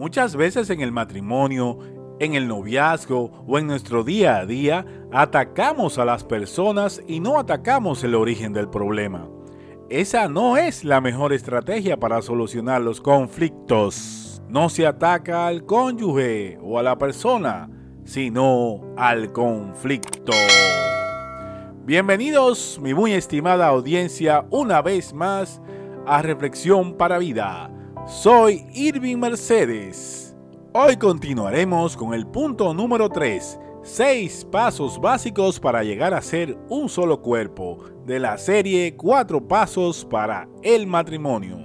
Muchas veces en el matrimonio, en el noviazgo o en nuestro día a día, atacamos a las personas y no atacamos el origen del problema. Esa no es la mejor estrategia para solucionar los conflictos. No se ataca al cónyuge o a la persona, sino al conflicto. Bienvenidos, mi muy estimada audiencia, una vez más a Reflexión para Vida. Soy Irving Mercedes. Hoy continuaremos con el punto número 3, 6 pasos básicos para llegar a ser un solo cuerpo, de la serie 4 pasos para el matrimonio.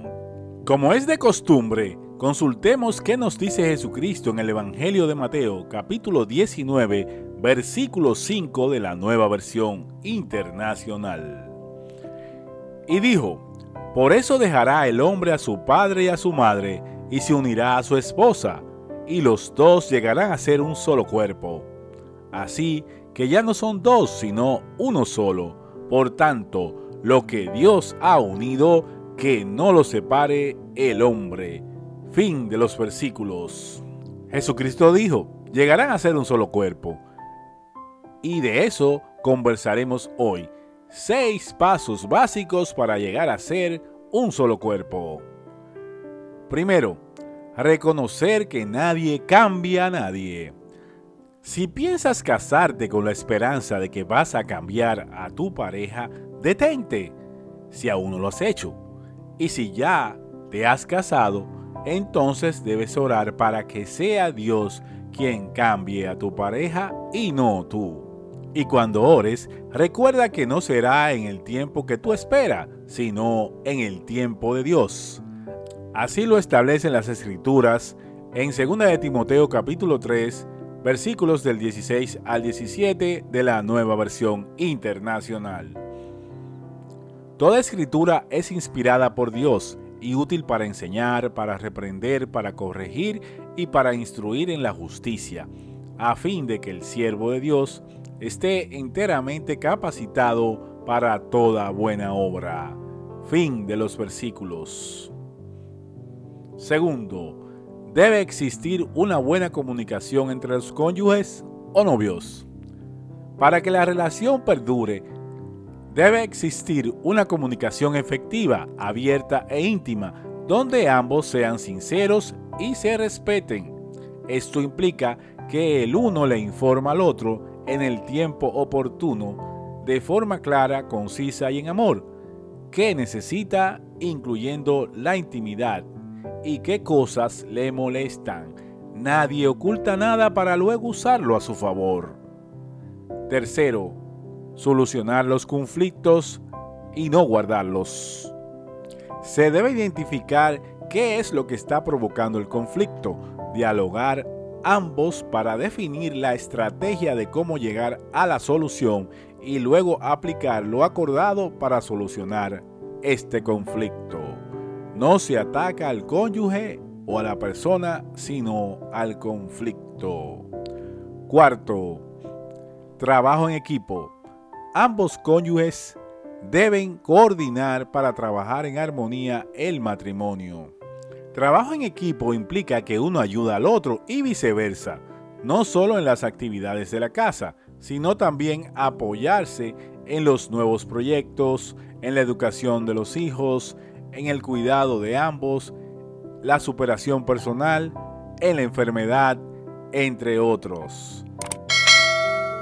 Como es de costumbre, consultemos qué nos dice Jesucristo en el Evangelio de Mateo, capítulo 19, versículo 5 de la nueva versión internacional. Y dijo, por eso dejará el hombre a su padre y a su madre, y se unirá a su esposa, y los dos llegarán a ser un solo cuerpo. Así que ya no son dos, sino uno solo. Por tanto, lo que Dios ha unido, que no lo separe el hombre. Fin de los versículos. Jesucristo dijo, llegarán a ser un solo cuerpo. Y de eso conversaremos hoy. Seis pasos básicos para llegar a ser un solo cuerpo. Primero, reconocer que nadie cambia a nadie. Si piensas casarte con la esperanza de que vas a cambiar a tu pareja, detente, si aún no lo has hecho. Y si ya te has casado, entonces debes orar para que sea Dios quien cambie a tu pareja y no tú. Y cuando ores, recuerda que no será en el tiempo que tú esperas, sino en el tiempo de Dios. Así lo establecen las escrituras en 2 de Timoteo capítulo 3, versículos del 16 al 17 de la nueva versión internacional. Toda escritura es inspirada por Dios y útil para enseñar, para reprender, para corregir y para instruir en la justicia, a fin de que el siervo de Dios esté enteramente capacitado para toda buena obra. Fin de los versículos. Segundo, debe existir una buena comunicación entre los cónyuges o novios. Para que la relación perdure, debe existir una comunicación efectiva, abierta e íntima, donde ambos sean sinceros y se respeten. Esto implica que el uno le informa al otro en el tiempo oportuno, de forma clara, concisa y en amor, qué necesita, incluyendo la intimidad, y qué cosas le molestan. Nadie oculta nada para luego usarlo a su favor. Tercero, solucionar los conflictos y no guardarlos. Se debe identificar qué es lo que está provocando el conflicto, dialogar ambos para definir la estrategia de cómo llegar a la solución y luego aplicar lo acordado para solucionar este conflicto. No se ataca al cónyuge o a la persona, sino al conflicto. Cuarto, trabajo en equipo. Ambos cónyuges deben coordinar para trabajar en armonía el matrimonio. Trabajo en equipo implica que uno ayuda al otro y viceversa, no solo en las actividades de la casa, sino también apoyarse en los nuevos proyectos, en la educación de los hijos, en el cuidado de ambos, la superación personal, en la enfermedad, entre otros.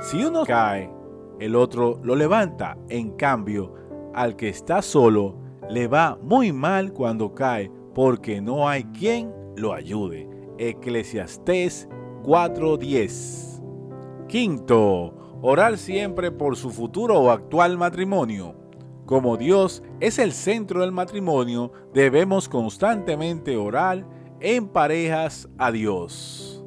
Si uno cae, el otro lo levanta. En cambio, al que está solo, le va muy mal cuando cae porque no hay quien lo ayude. Eclesiastés 4:10. Quinto, orar siempre por su futuro o actual matrimonio. Como Dios es el centro del matrimonio, debemos constantemente orar en parejas a Dios.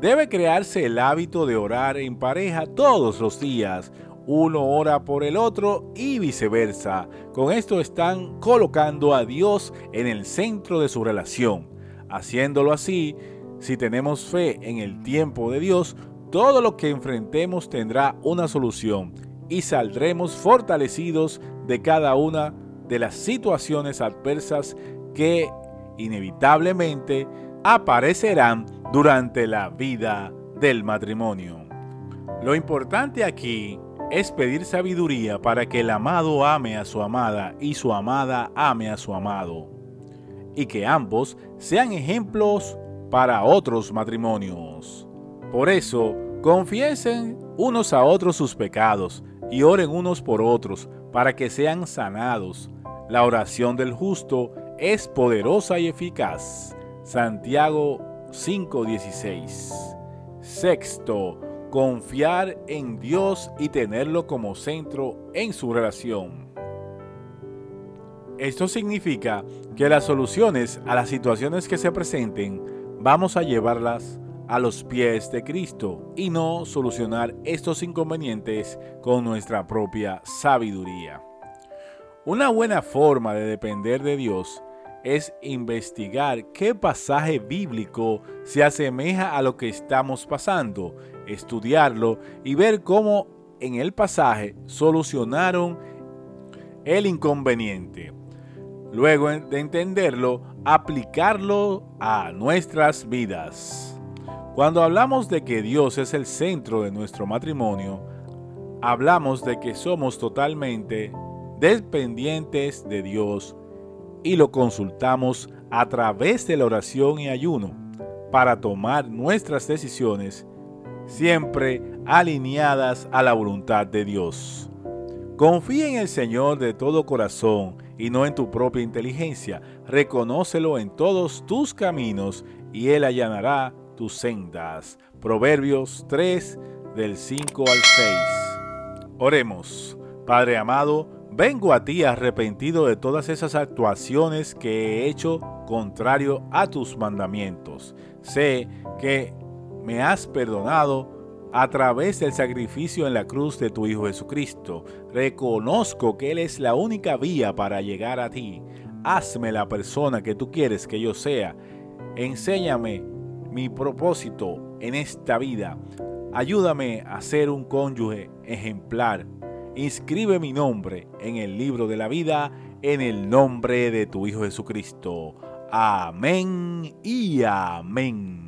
Debe crearse el hábito de orar en pareja todos los días, uno ora por el otro y viceversa. Con esto están colocando a Dios en el centro de su relación. Haciéndolo así, si tenemos fe en el tiempo de Dios, todo lo que enfrentemos tendrá una solución y saldremos fortalecidos de cada una de las situaciones adversas que inevitablemente aparecerán durante la vida del matrimonio. Lo importante aquí es pedir sabiduría para que el amado ame a su amada y su amada ame a su amado, y que ambos sean ejemplos para otros matrimonios. Por eso, confiesen unos a otros sus pecados y oren unos por otros para que sean sanados. La oración del justo es poderosa y eficaz. Santiago 5:16. Sexto, confiar en Dios y tenerlo como centro en su relación. Esto significa que las soluciones a las situaciones que se presenten vamos a llevarlas a los pies de Cristo y no solucionar estos inconvenientes con nuestra propia sabiduría. Una buena forma de depender de Dios es investigar qué pasaje bíblico se asemeja a lo que estamos pasando, estudiarlo y ver cómo en el pasaje solucionaron el inconveniente. Luego de entenderlo, aplicarlo a nuestras vidas. Cuando hablamos de que Dios es el centro de nuestro matrimonio, hablamos de que somos totalmente dependientes de Dios y lo consultamos a través de la oración y ayuno para tomar nuestras decisiones siempre alineadas a la voluntad de Dios. Confía en el Señor de todo corazón y no en tu propia inteligencia. Reconócelo en todos tus caminos y Él allanará tus sendas. Proverbios 3 del 5 al 6. Oremos. Padre amado, Vengo a ti arrepentido de todas esas actuaciones que he hecho contrario a tus mandamientos. Sé que me has perdonado a través del sacrificio en la cruz de tu Hijo Jesucristo. Reconozco que Él es la única vía para llegar a ti. Hazme la persona que tú quieres que yo sea. Enséñame mi propósito en esta vida. Ayúdame a ser un cónyuge ejemplar inscribe mi nombre en el libro de la vida en el nombre de tu Hijo Jesucristo. Amén y amén.